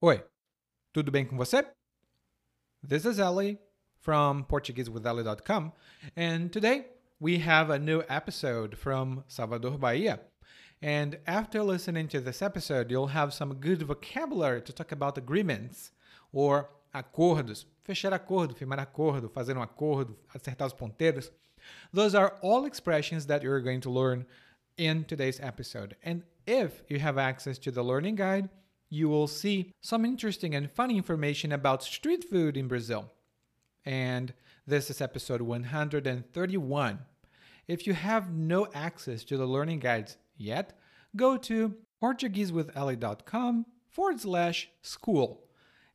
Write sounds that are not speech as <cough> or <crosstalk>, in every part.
Oi, tudo bem com você? This is Ellie from PortugueseWithEllie.com, and today we have a new episode from Salvador, Bahia. And after listening to this episode, you'll have some good vocabulary to talk about agreements or acordos, fechar acordo, firmar acordo, fazer um acordo, acertar os ponteiros. Those are all expressions that you're going to learn in today's episode. And if you have access to the learning guide, you will see some interesting and funny information about street food in Brazil. And this is episode 131. If you have no access to the learning guides yet, go to PortugueseWithEllie.com forward slash school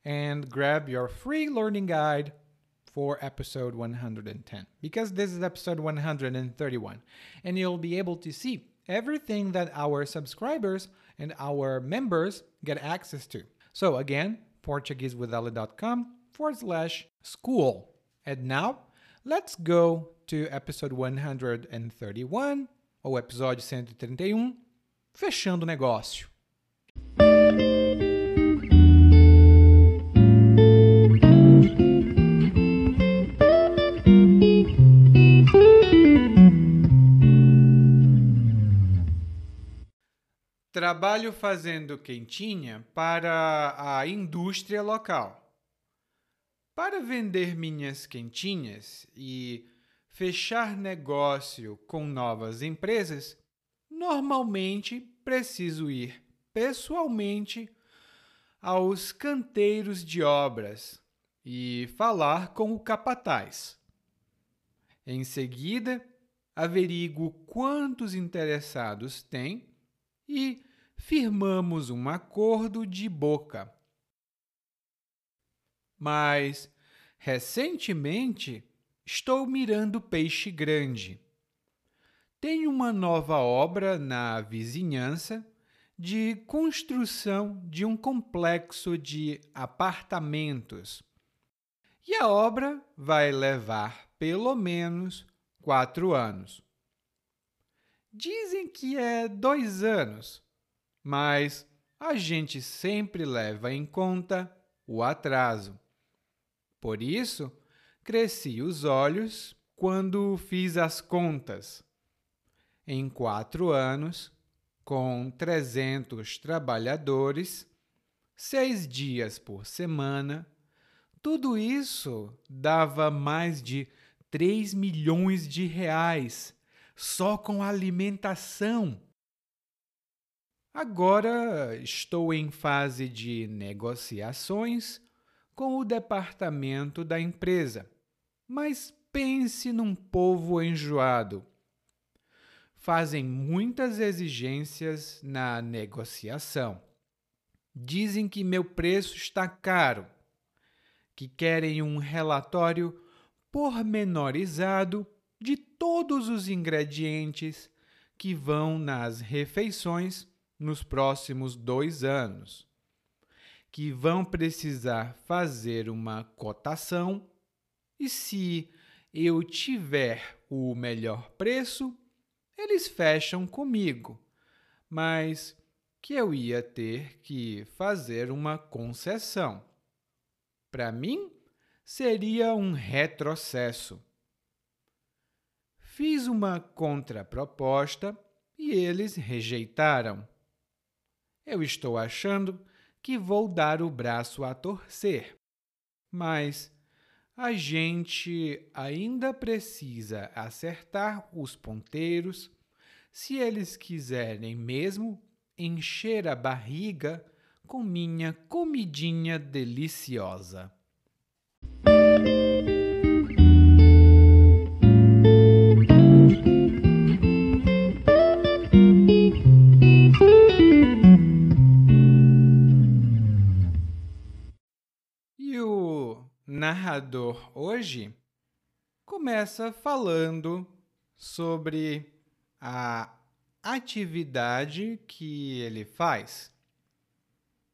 and grab your free learning guide for episode 110 because this is episode 131 and you'll be able to see everything that our subscribers and our members get access to. So again, PortugueseWithEllie.com forward slash school. And now let's go to episode 131, ou episódio 131, um, Fechando o Negócio. Trabalho fazendo quentinha para a indústria local. Para vender minhas quentinhas e fechar negócio com novas empresas, normalmente preciso ir pessoalmente aos canteiros de obras e falar com o capataz. Em seguida, averiguo quantos interessados tem e firmamos um acordo de boca. Mas, recentemente, estou mirando peixe grande. Tem uma nova obra na vizinhança de construção de um complexo de apartamentos. E a obra vai levar pelo menos quatro anos. Dizem que é dois anos, mas a gente sempre leva em conta o atraso. Por isso, cresci os olhos quando fiz as contas. Em quatro anos, com 300 trabalhadores, seis dias por semana, tudo isso dava mais de 3 milhões de reais só com alimentação. Agora estou em fase de negociações com o departamento da empresa, mas pense num povo enjoado. Fazem muitas exigências na negociação. Dizem que meu preço está caro, que querem um relatório pormenorizado de todos os ingredientes que vão nas refeições nos próximos dois anos, que vão precisar fazer uma cotação e se eu tiver o melhor preço, eles fecham comigo, mas que eu ia ter que fazer uma concessão. Para mim, seria um retrocesso. Fiz uma contraproposta e eles rejeitaram. Eu estou achando que vou dar o braço a torcer, mas a gente ainda precisa acertar os ponteiros se eles quiserem mesmo encher a barriga com minha comidinha deliciosa. Narrador hoje começa falando sobre a atividade que ele faz.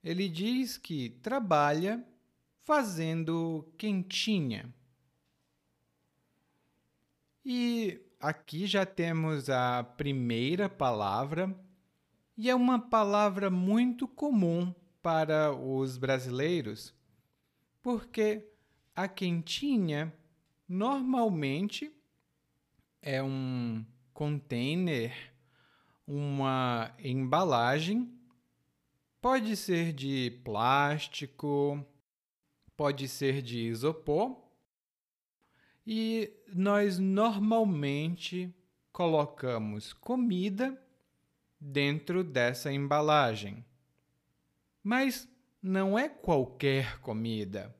Ele diz que trabalha fazendo quentinha. E aqui já temos a primeira palavra, e é uma palavra muito comum para os brasileiros, porque a quentinha normalmente é um container, uma embalagem, pode ser de plástico, pode ser de isopor, e nós normalmente colocamos comida dentro dessa embalagem. Mas não é qualquer comida.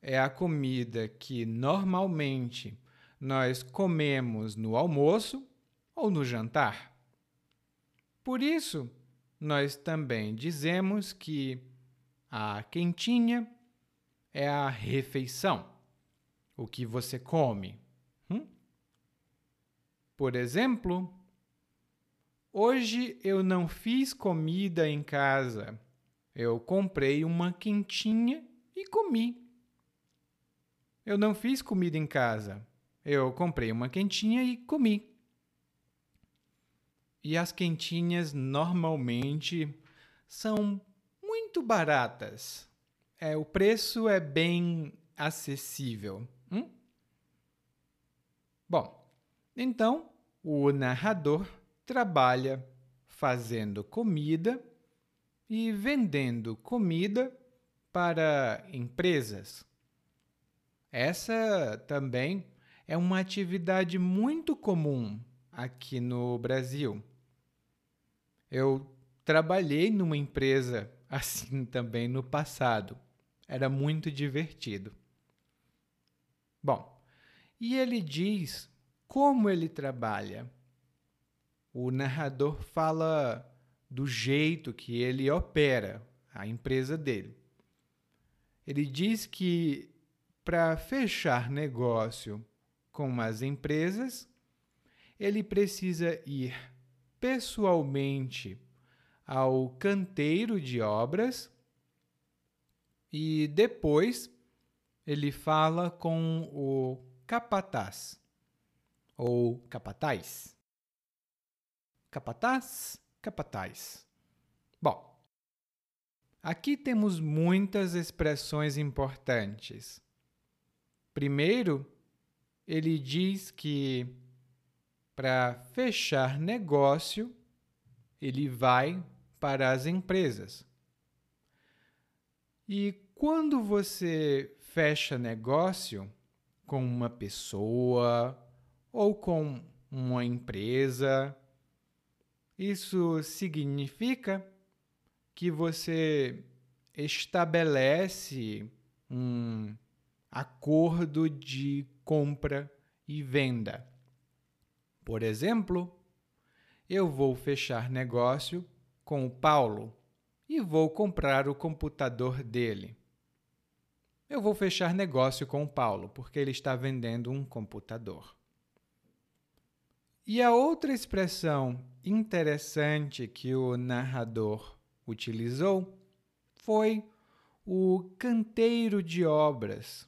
É a comida que normalmente nós comemos no almoço ou no jantar. Por isso, nós também dizemos que a quentinha é a refeição, o que você come. Hum? Por exemplo, hoje eu não fiz comida em casa. Eu comprei uma quentinha e comi. Eu não fiz comida em casa. Eu comprei uma quentinha e comi. E as quentinhas normalmente são muito baratas. É, o preço é bem acessível. Hum? Bom, então o narrador trabalha fazendo comida e vendendo comida para empresas. Essa também é uma atividade muito comum aqui no Brasil. Eu trabalhei numa empresa <laughs> assim também no passado. Era muito divertido. Bom, e ele diz como ele trabalha. O narrador fala do jeito que ele opera a empresa dele. Ele diz que para fechar negócio com as empresas, ele precisa ir pessoalmente ao canteiro de obras e depois ele fala com o capataz ou capataz. Capataz, capataz. Bom, aqui temos muitas expressões importantes. Primeiro, ele diz que para fechar negócio, ele vai para as empresas. E quando você fecha negócio com uma pessoa ou com uma empresa, isso significa que você estabelece um acordo de compra e venda. Por exemplo, eu vou fechar negócio com o Paulo e vou comprar o computador dele. Eu vou fechar negócio com o Paulo porque ele está vendendo um computador. E a outra expressão interessante que o narrador utilizou foi o canteiro de obras.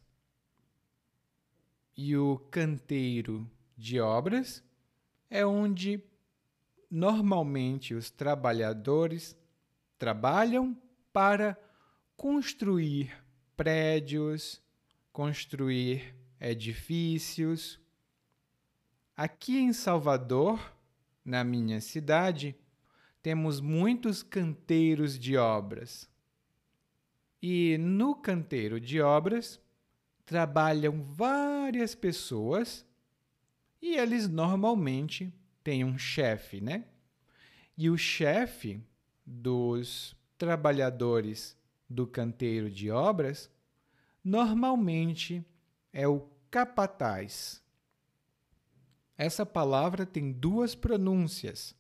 E o canteiro de obras é onde normalmente os trabalhadores trabalham para construir prédios, construir edifícios. Aqui em Salvador, na minha cidade, temos muitos canteiros de obras. E no canteiro de obras trabalham várias pessoas e eles normalmente têm um chefe, né? E o chefe dos trabalhadores do canteiro de obras normalmente é o capataz. Essa palavra tem duas pronúncias.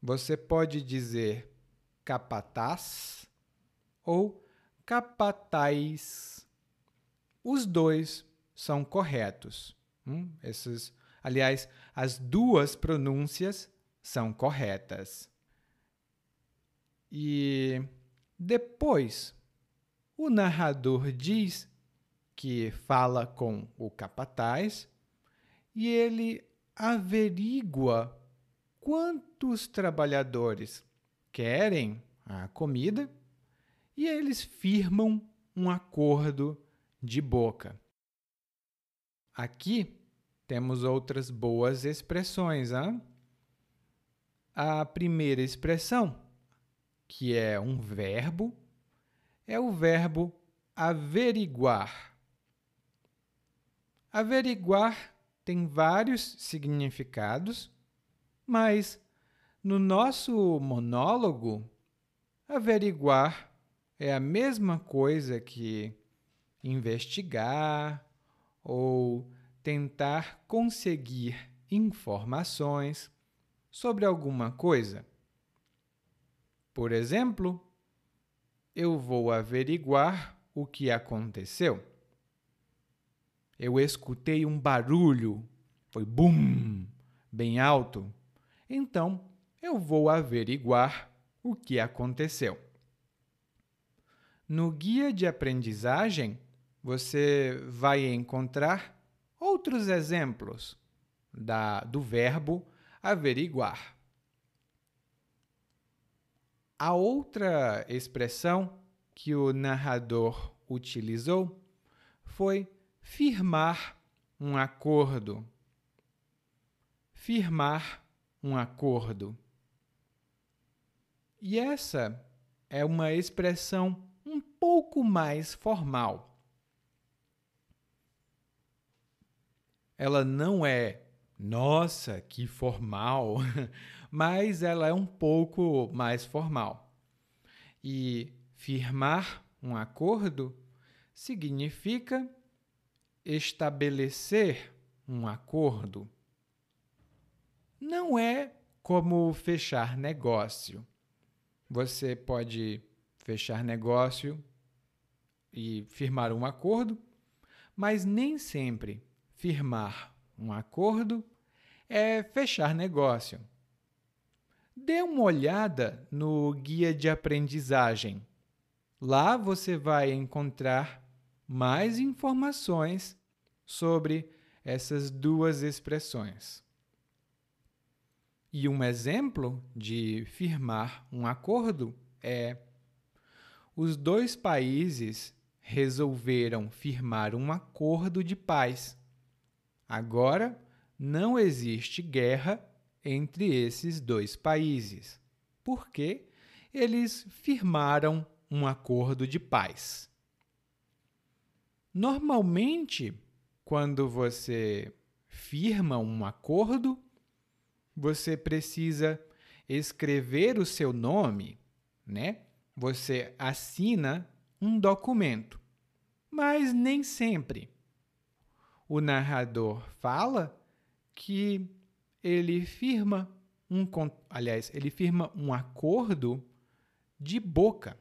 Você pode dizer capataz ou capataz. Os dois são corretos. Hum? Esses, aliás, as duas pronúncias são corretas. E depois, o narrador diz que fala com o capataz e ele averigua quantos trabalhadores querem a comida e eles firmam um acordo de boca. Aqui temos outras boas expressões. Hein? A primeira expressão, que é um verbo, é o verbo averiguar. Averiguar tem vários significados, mas no nosso monólogo, averiguar é a mesma coisa que investigar ou tentar conseguir informações sobre alguma coisa. Por exemplo, eu vou averiguar o que aconteceu. Eu escutei um barulho, foi bum, bem alto. Então, eu vou averiguar o que aconteceu. No guia de aprendizagem, você vai encontrar outros exemplos da, do verbo averiguar. A outra expressão que o narrador utilizou foi firmar um acordo. Firmar um acordo. E essa é uma expressão um pouco mais formal. Ela não é, nossa, que formal, <laughs> mas ela é um pouco mais formal. E firmar um acordo significa estabelecer um acordo. Não é como fechar negócio. Você pode fechar negócio e firmar um acordo, mas nem sempre firmar um acordo é fechar negócio. Dê uma olhada no guia de aprendizagem. Lá você vai encontrar mais informações sobre essas duas expressões. E um exemplo de firmar um acordo é: os dois países resolveram firmar um acordo de paz. Agora não existe guerra entre esses dois países, porque eles firmaram um acordo de paz. Normalmente, quando você firma um acordo, você precisa escrever o seu nome, né? Você assina um documento, mas nem sempre. O narrador fala que ele firma um, aliás, ele firma um acordo de boca.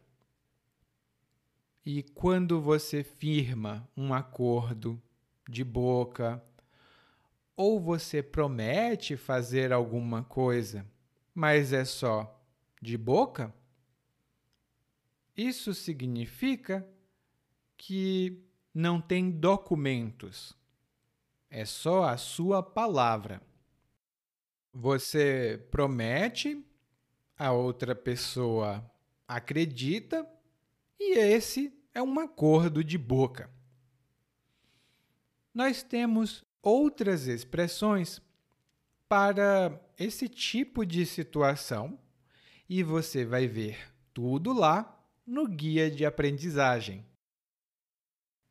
E quando você firma um acordo de boca, ou você promete fazer alguma coisa, mas é só de boca, isso significa que não tem documentos. É só a sua palavra. Você promete, a outra pessoa acredita, e esse é um acordo de boca nós temos outras expressões para esse tipo de situação e você vai ver tudo lá no guia de aprendizagem.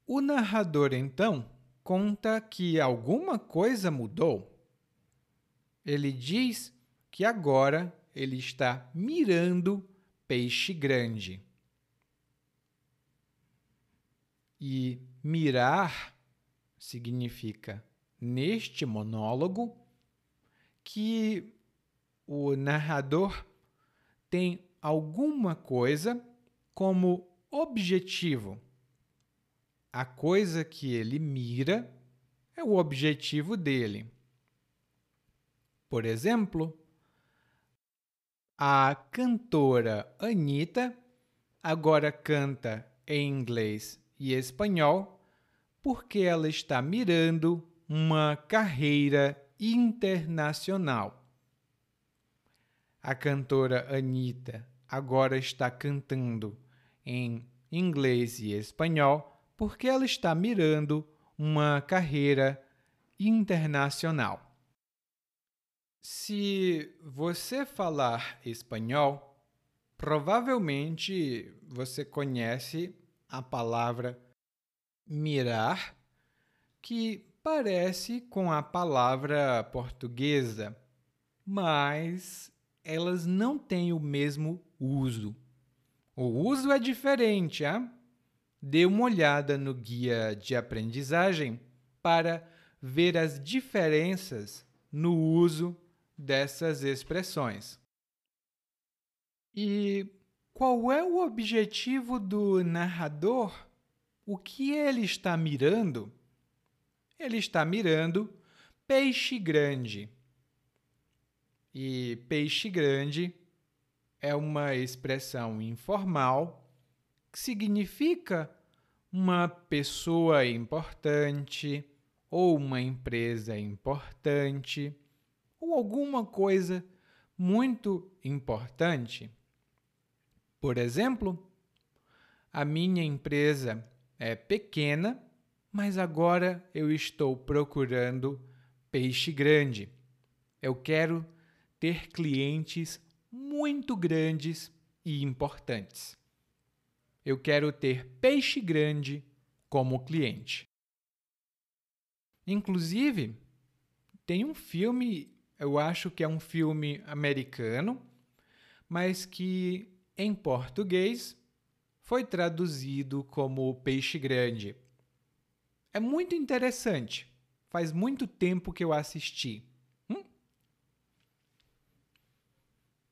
O narrador, então, conta que alguma coisa mudou. Ele diz que agora ele está mirando peixe grande. E mirar significa, neste monólogo, que o narrador tem alguma coisa como objetivo. A coisa que ele mira é o objetivo dele. Por exemplo, a cantora Anitta agora canta em inglês e espanhol porque ela está mirando uma carreira internacional. A cantora Anitta agora está cantando em inglês e espanhol porque ela está mirando uma carreira internacional. Se você falar espanhol, provavelmente você conhece a palavra mirar, que parece com a palavra portuguesa, mas elas não têm o mesmo uso. O uso é diferente, ah? Dê uma olhada no guia de aprendizagem para ver as diferenças no uso dessas expressões. E qual é o objetivo do narrador? O que ele está mirando? Ele está mirando peixe grande. E peixe grande é uma expressão informal significa uma pessoa importante ou uma empresa importante ou alguma coisa muito importante. Por exemplo, a minha empresa é pequena, mas agora eu estou procurando peixe grande. Eu quero ter clientes muito grandes e importantes. Eu quero ter peixe grande como cliente. Inclusive, tem um filme eu acho que é um filme americano, mas que em português foi traduzido como Peixe Grande. É muito interessante. Faz muito tempo que eu assisti. Hum?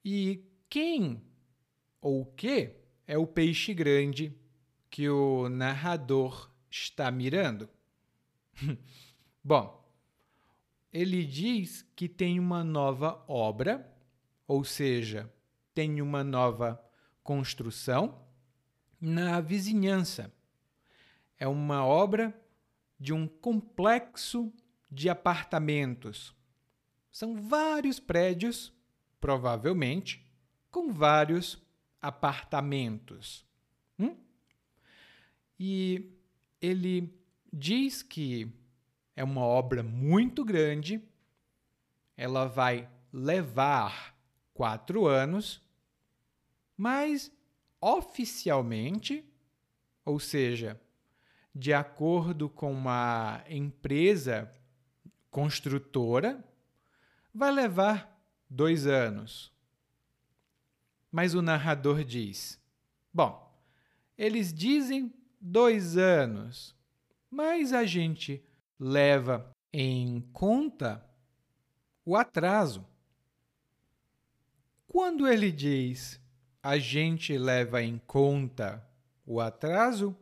E quem ou o que é o peixe grande que o narrador está mirando? <laughs> Bom, ele diz que tem uma nova obra, ou seja, tem uma nova construção na vizinhança. É uma obra de um complexo de apartamentos. São vários prédios, provavelmente, com vários apartamentos. Hum? E ele diz que é uma obra muito grande, ela vai levar quatro anos, mas oficialmente, ou seja, de acordo com a empresa construtora, vai levar dois anos. Mas o narrador diz: bom, eles dizem dois anos, mas a gente leva em conta o atraso. Quando ele diz a gente leva em conta o atraso,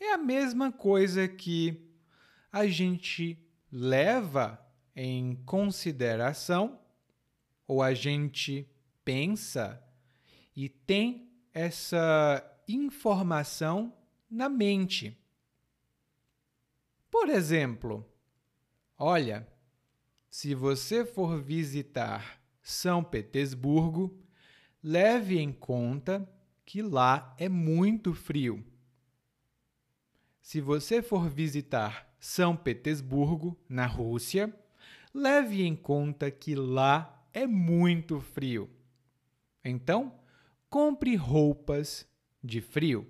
é a mesma coisa que a gente leva em consideração ou a gente pensa e tem essa informação na mente. Por exemplo, olha, se você for visitar São Petersburgo, leve em conta que lá é muito frio. Se você for visitar São Petersburgo, na Rússia, leve em conta que lá é muito frio. Então, compre roupas de frio.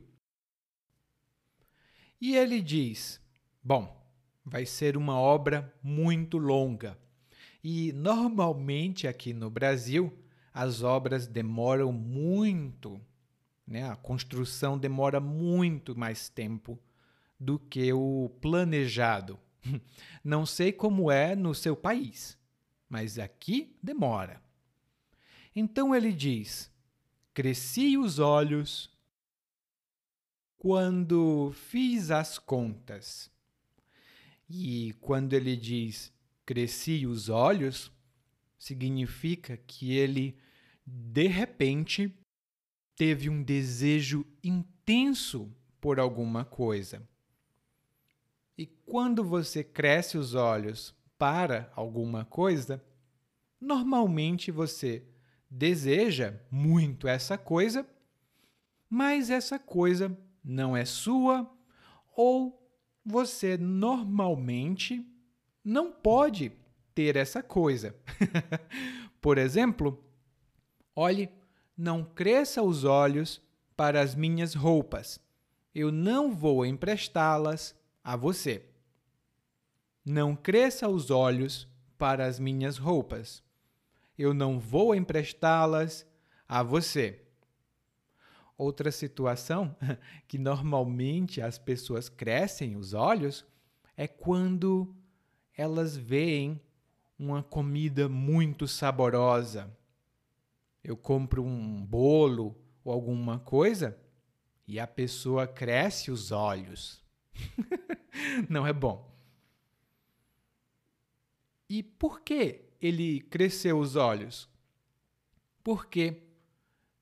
E ele diz: Bom, vai ser uma obra muito longa. E normalmente aqui no Brasil as obras demoram muito, né? A construção demora muito mais tempo do que o planejado. <laughs> Não sei como é no seu país, mas aqui demora. Então ele diz: Cresci os olhos quando fiz as contas e quando ele diz cresci os olhos, significa que ele, de repente, teve um desejo intenso por alguma coisa. E quando você cresce os olhos para alguma coisa, normalmente você deseja muito essa coisa, mas essa coisa não é sua ou você normalmente não pode ter essa coisa. <laughs> Por exemplo, olhe, não cresça os olhos para as minhas roupas. Eu não vou emprestá-las a você. Não cresça os olhos para as minhas roupas. Eu não vou emprestá-las a você. Outra situação <laughs> que normalmente as pessoas crescem os olhos é quando elas veem uma comida muito saborosa. Eu compro um bolo ou alguma coisa e a pessoa cresce os olhos. <laughs> Não é bom. E por que ele cresceu os olhos? Porque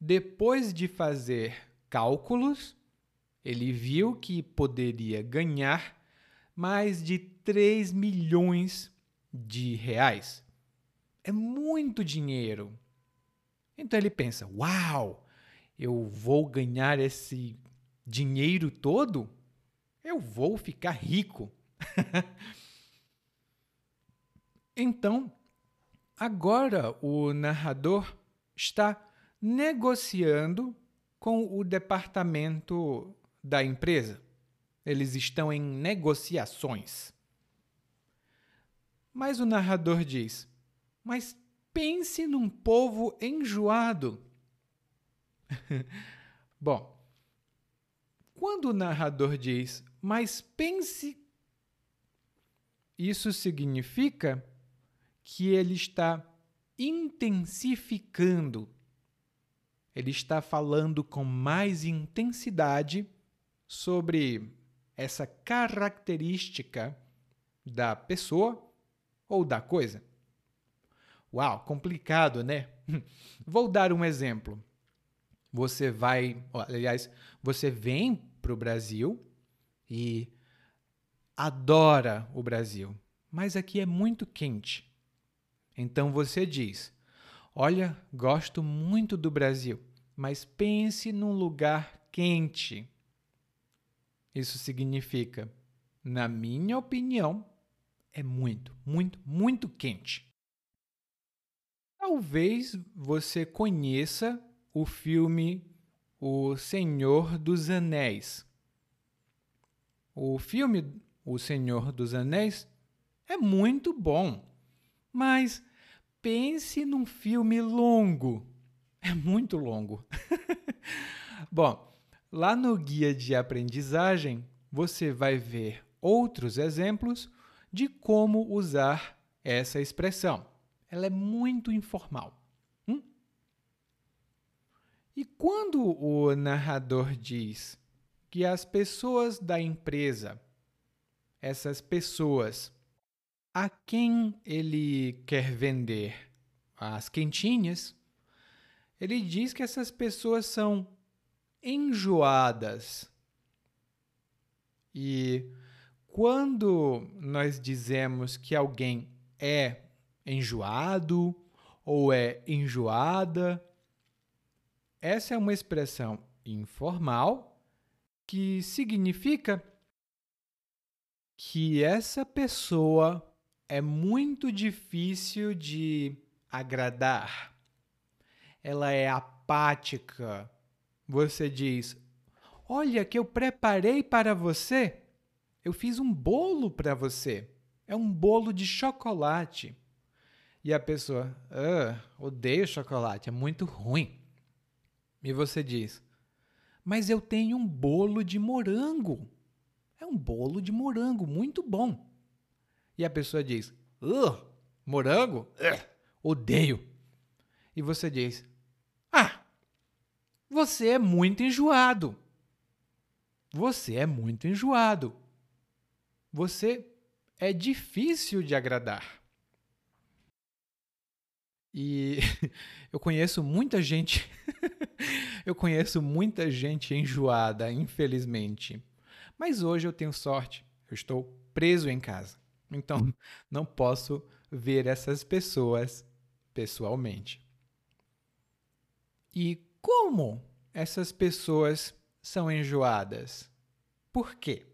depois de fazer cálculos, ele viu que poderia ganhar mais de 3 milhões de reais. É muito dinheiro. Então ele pensa: Uau, eu vou ganhar esse dinheiro todo? Eu vou ficar rico. <laughs> então, agora o narrador está negociando com o departamento da empresa. Eles estão em negociações. Mas o narrador diz: Mas pense num povo enjoado. <laughs> Bom, quando o narrador diz, mas pense, isso significa que ele está intensificando ele está falando com mais intensidade sobre essa característica da pessoa ou da coisa. Uau, complicado, né? <laughs> Vou dar um exemplo. Você vai, aliás, você vem para o Brasil e adora o Brasil, mas aqui é muito quente. Então você diz: Olha, gosto muito do Brasil, mas pense num lugar quente. Isso significa, na minha opinião, é muito, muito, muito quente. Talvez você conheça o filme O Senhor dos Anéis. O filme O Senhor dos Anéis é muito bom, mas pense num filme longo. É muito longo. <laughs> Bom, lá no guia de aprendizagem, você vai ver outros exemplos de como usar essa expressão. Ela é muito informal. Hum? E quando o narrador diz que as pessoas da empresa, essas pessoas a quem ele quer vender as quentinhas, ele diz que essas pessoas são enjoadas. E quando nós dizemos que alguém é enjoado ou é enjoada, essa é uma expressão informal que significa que essa pessoa é muito difícil de agradar. Ela é apática. Você diz: Olha, que eu preparei para você. Eu fiz um bolo para você. É um bolo de chocolate. E a pessoa: ah, odeio chocolate, é muito ruim. E você diz: Mas eu tenho um bolo de morango. É um bolo de morango, muito bom e a pessoa diz: morango? Uh, odeio. E você diz: Ah, você é muito enjoado. Você é muito enjoado. Você é difícil de agradar. E <laughs> eu conheço muita gente. <laughs> eu conheço muita gente enjoada, infelizmente. Mas hoje eu tenho sorte. Eu estou preso em casa. Então, <laughs> não posso ver essas pessoas pessoalmente. E como essas pessoas são enjoadas? Por quê?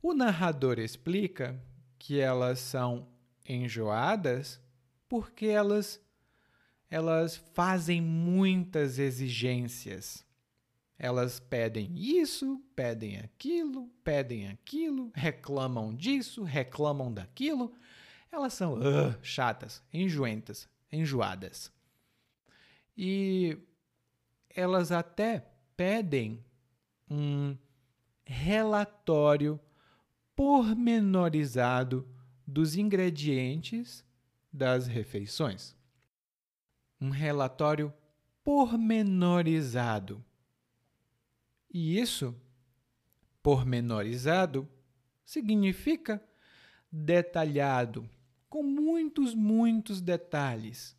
O narrador explica que elas são enjoadas porque elas elas fazem muitas exigências. Elas pedem isso, pedem aquilo, pedem aquilo, reclamam disso, reclamam daquilo. Elas são uh, chatas, enjoentas, enjoadas. E elas até pedem um relatório pormenorizado dos ingredientes das refeições. Um relatório pormenorizado. E isso, pormenorizado, significa detalhado, com muitos, muitos detalhes.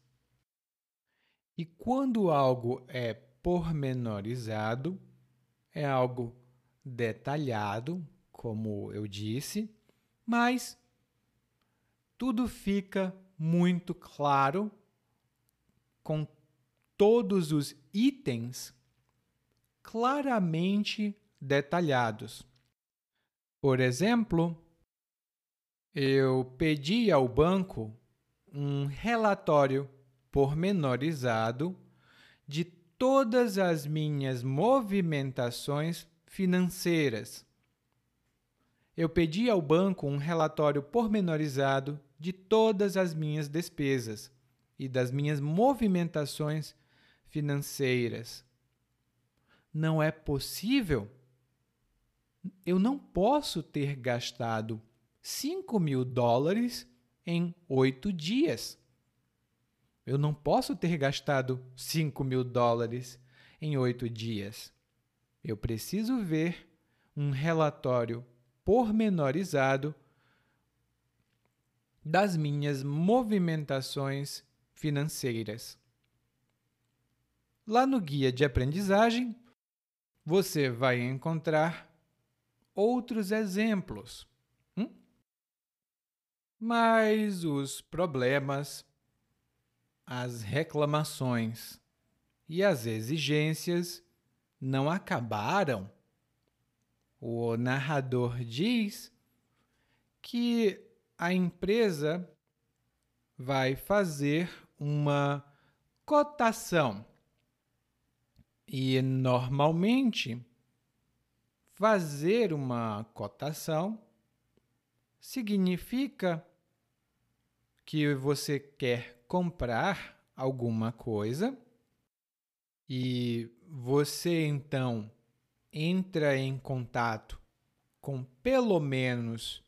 E quando algo é pormenorizado, é algo detalhado, como eu disse, mas tudo fica muito claro com todos os itens claramente detalhados. Por exemplo, eu pedi ao banco um relatório pormenorizado de todas as minhas movimentações financeiras. Eu pedi ao banco um relatório pormenorizado de todas as minhas despesas e das minhas movimentações financeiras. Não é possível? Eu não posso ter gastado 5 mil dólares em oito dias. Eu não posso ter gastado 5 mil dólares em oito dias. Eu preciso ver um relatório pormenorizado das minhas movimentações financeiras. Lá no guia de aprendizagem, você vai encontrar outros exemplos. Hum? Mas os problemas as reclamações e as exigências não acabaram. O narrador diz que a empresa vai fazer uma cotação. E normalmente, fazer uma cotação significa que você quer comprar alguma coisa e você então entra em contato com pelo menos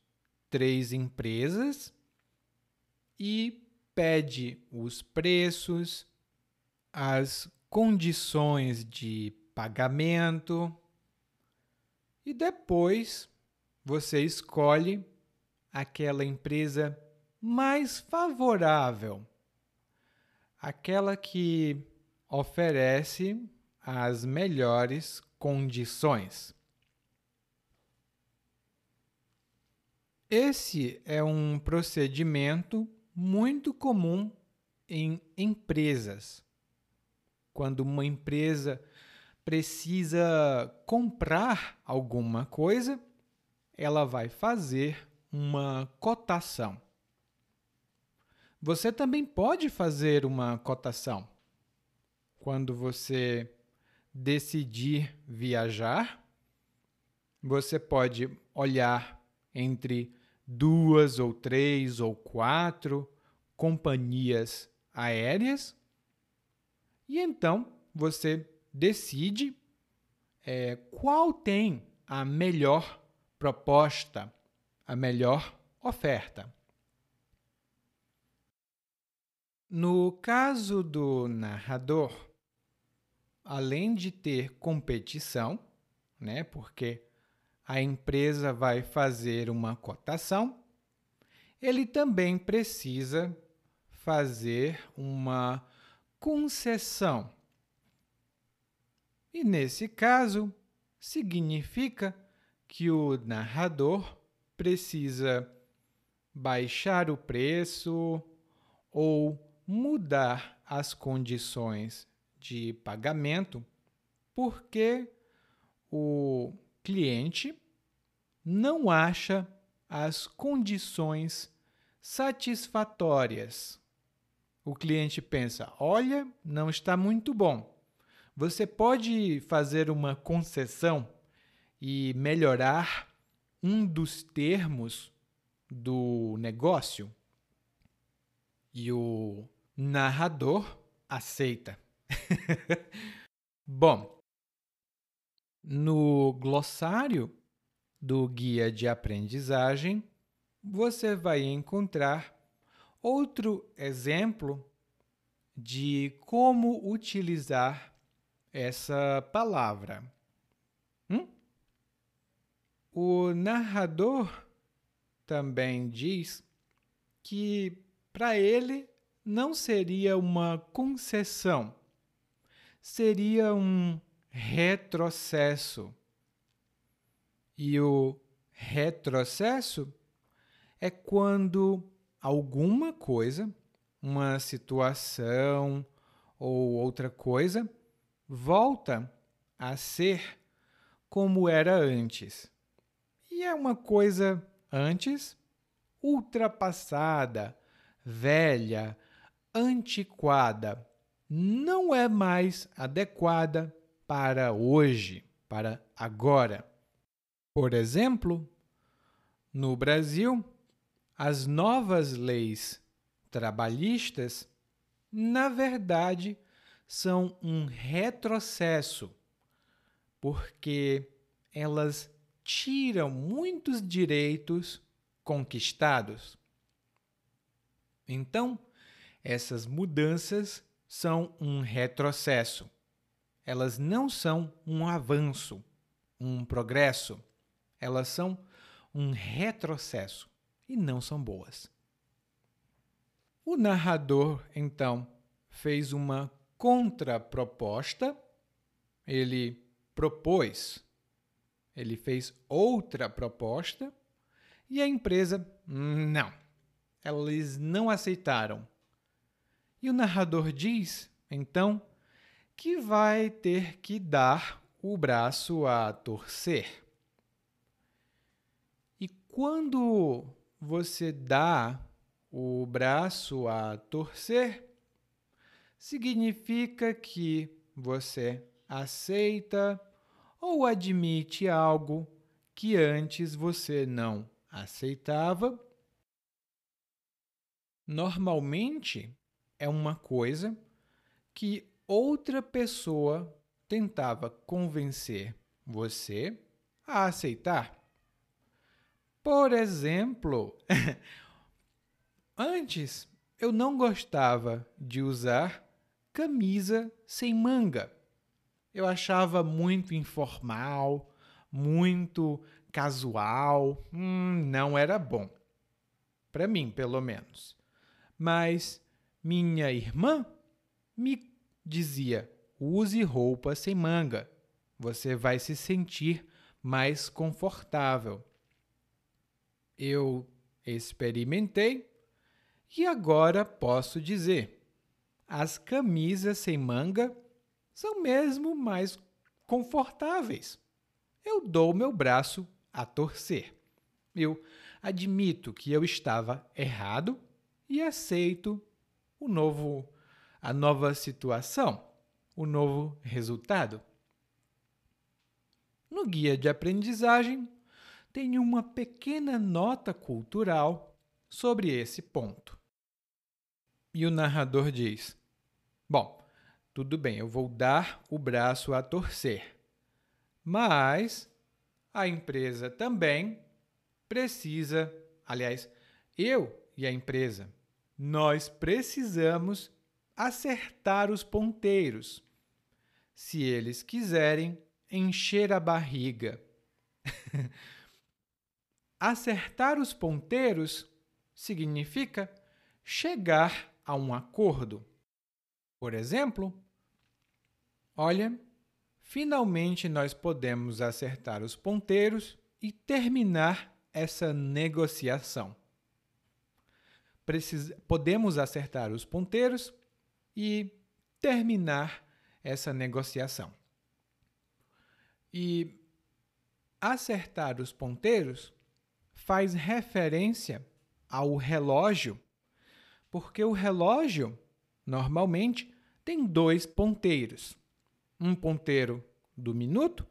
três empresas e pede os preços, as condições de pagamento e depois você escolhe aquela empresa mais favorável aquela que oferece as melhores condições. Esse é um procedimento muito comum em empresas. Quando uma empresa precisa comprar alguma coisa, ela vai fazer uma cotação. Você também pode fazer uma cotação. Quando você decidir viajar, você pode olhar entre duas ou três ou quatro companhias aéreas e então você decide é, qual tem a melhor proposta, a melhor oferta. No caso do narrador, além de ter competição, né, porque a empresa vai fazer uma cotação, ele também precisa fazer uma concessão. E nesse caso, significa que o narrador precisa baixar o preço ou mudar as condições de pagamento porque o cliente não acha as condições satisfatórias. O cliente pensa: olha, não está muito bom. Você pode fazer uma concessão e melhorar um dos termos do negócio? E o narrador aceita. <laughs> Bom, no glossário do guia de aprendizagem, você vai encontrar outro exemplo de como utilizar essa palavra. Hum? O narrador também diz que para ele não seria uma concessão, seria um retrocesso. E o retrocesso é quando alguma coisa, uma situação ou outra coisa, volta a ser como era antes. E é uma coisa antes ultrapassada, velha, antiquada, não é mais adequada para hoje, para agora. Por exemplo, no Brasil, as novas leis trabalhistas, na verdade, são um retrocesso, porque elas tiram muitos direitos conquistados. Então, essas mudanças são um retrocesso. Elas não são um avanço, um progresso. Elas são um retrocesso e não são boas. O narrador, então, fez uma contraproposta. Ele propôs, ele fez outra proposta e a empresa, não, eles não aceitaram. E o narrador diz, então, que vai ter que dar o braço a torcer. E quando você dá o braço a torcer, significa que você aceita ou admite algo que antes você não aceitava. Normalmente é uma coisa que outra pessoa tentava convencer você a aceitar. Por exemplo, <laughs> antes eu não gostava de usar camisa sem manga. Eu achava muito informal, muito casual, hum, não era bom. Para mim, pelo menos. Mas minha irmã me dizia: use roupa sem manga. Você vai se sentir mais confortável. Eu experimentei e agora posso dizer: as camisas sem manga são mesmo mais confortáveis. Eu dou meu braço a torcer. Eu admito que eu estava errado e aceito o novo a nova situação, o novo resultado. No guia de aprendizagem tem uma pequena nota cultural sobre esse ponto. E o narrador diz: Bom, tudo bem, eu vou dar o braço a torcer, mas a empresa também precisa, aliás, eu e a empresa, nós precisamos acertar os ponteiros, se eles quiserem encher a barriga. <laughs> acertar os ponteiros significa chegar a um acordo. Por exemplo, olha, finalmente nós podemos acertar os ponteiros e terminar essa negociação. Podemos acertar os ponteiros e terminar essa negociação. E acertar os ponteiros faz referência ao relógio, porque o relógio normalmente tem dois ponteiros. Um ponteiro do minuto,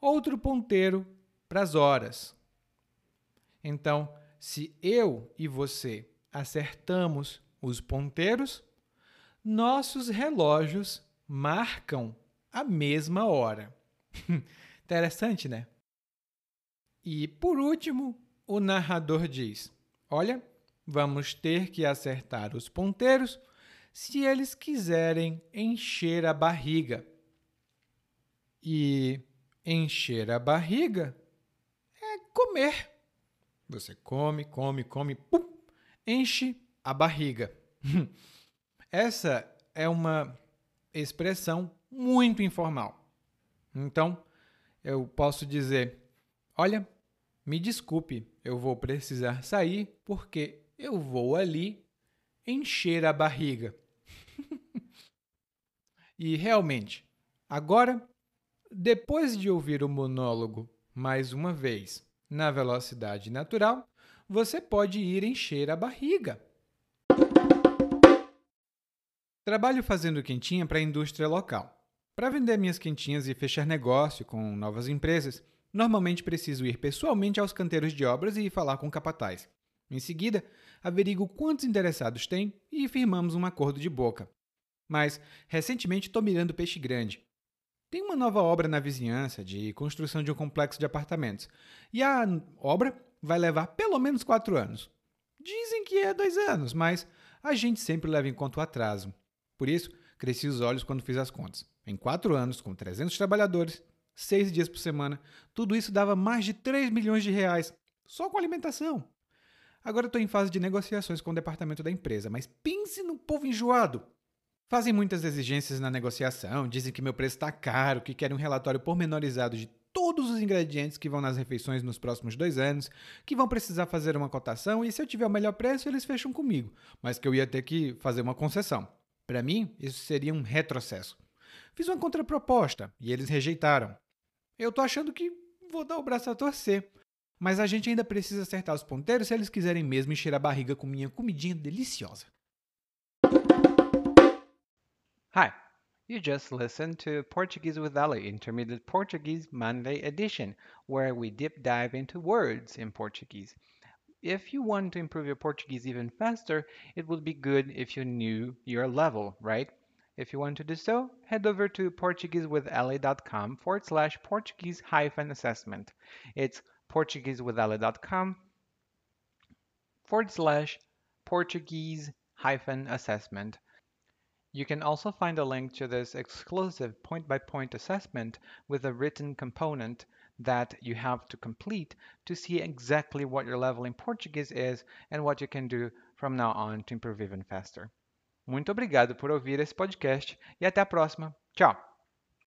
outro ponteiro para as horas. Então, se eu e você acertamos os ponteiros, nossos relógios marcam a mesma hora. <laughs> Interessante, né? E por último, o narrador diz: Olha, vamos ter que acertar os ponteiros se eles quiserem encher a barriga. E encher a barriga é comer. Você come, come, come, pum, enche a barriga. <laughs> Essa é uma expressão muito informal. Então, eu posso dizer: Olha, me desculpe, eu vou precisar sair porque eu vou ali encher a barriga. <laughs> e realmente, agora, depois de ouvir o monólogo mais uma vez na velocidade natural, você pode ir encher a barriga. Trabalho fazendo quentinha para a indústria local. Para vender minhas quentinhas e fechar negócio com novas empresas, normalmente preciso ir pessoalmente aos canteiros de obras e falar com o capataz. Em seguida, averigo quantos interessados tem e firmamos um acordo de boca. Mas, recentemente, estou mirando peixe grande. Tem uma nova obra na vizinhança de construção de um complexo de apartamentos. E a obra vai levar pelo menos quatro anos. Dizem que é dois anos, mas a gente sempre leva em conta o atraso. Por isso, cresci os olhos quando fiz as contas. Em quatro anos, com 300 trabalhadores, seis dias por semana, tudo isso dava mais de 3 milhões de reais, só com alimentação. Agora estou em fase de negociações com o departamento da empresa, mas pense no povo enjoado. Fazem muitas exigências na negociação, dizem que meu preço está caro, que querem um relatório pormenorizado de todos os ingredientes que vão nas refeições nos próximos dois anos, que vão precisar fazer uma cotação e se eu tiver o melhor preço, eles fecham comigo, mas que eu ia ter que fazer uma concessão. Para mim, isso seria um retrocesso. Fiz uma contraproposta e eles rejeitaram. Eu tô achando que vou dar o braço a torcer. Mas a gente ainda precisa acertar os ponteiros se eles quiserem mesmo encher a barriga com minha comidinha deliciosa. Hi, you just listened to Portuguese with Ali Intermediate Portuguese Monday edition, where we deep dive into words in Portuguese. If you want to improve your Portuguese even faster, it would be good if you knew your level, right? If you want to do so, head over to PortugueseWithAli.com forward slash Portuguese hyphen assessment. It's PortugueseWithAli.com forward slash Portuguese hyphen assessment. You can also find a link to this exclusive point by point assessment with a written component that you have to complete to see exactly what your level in Portuguese is and what you can do from now on to improve even faster. Muito obrigado por ouvir esse podcast e até a próxima. Tchau!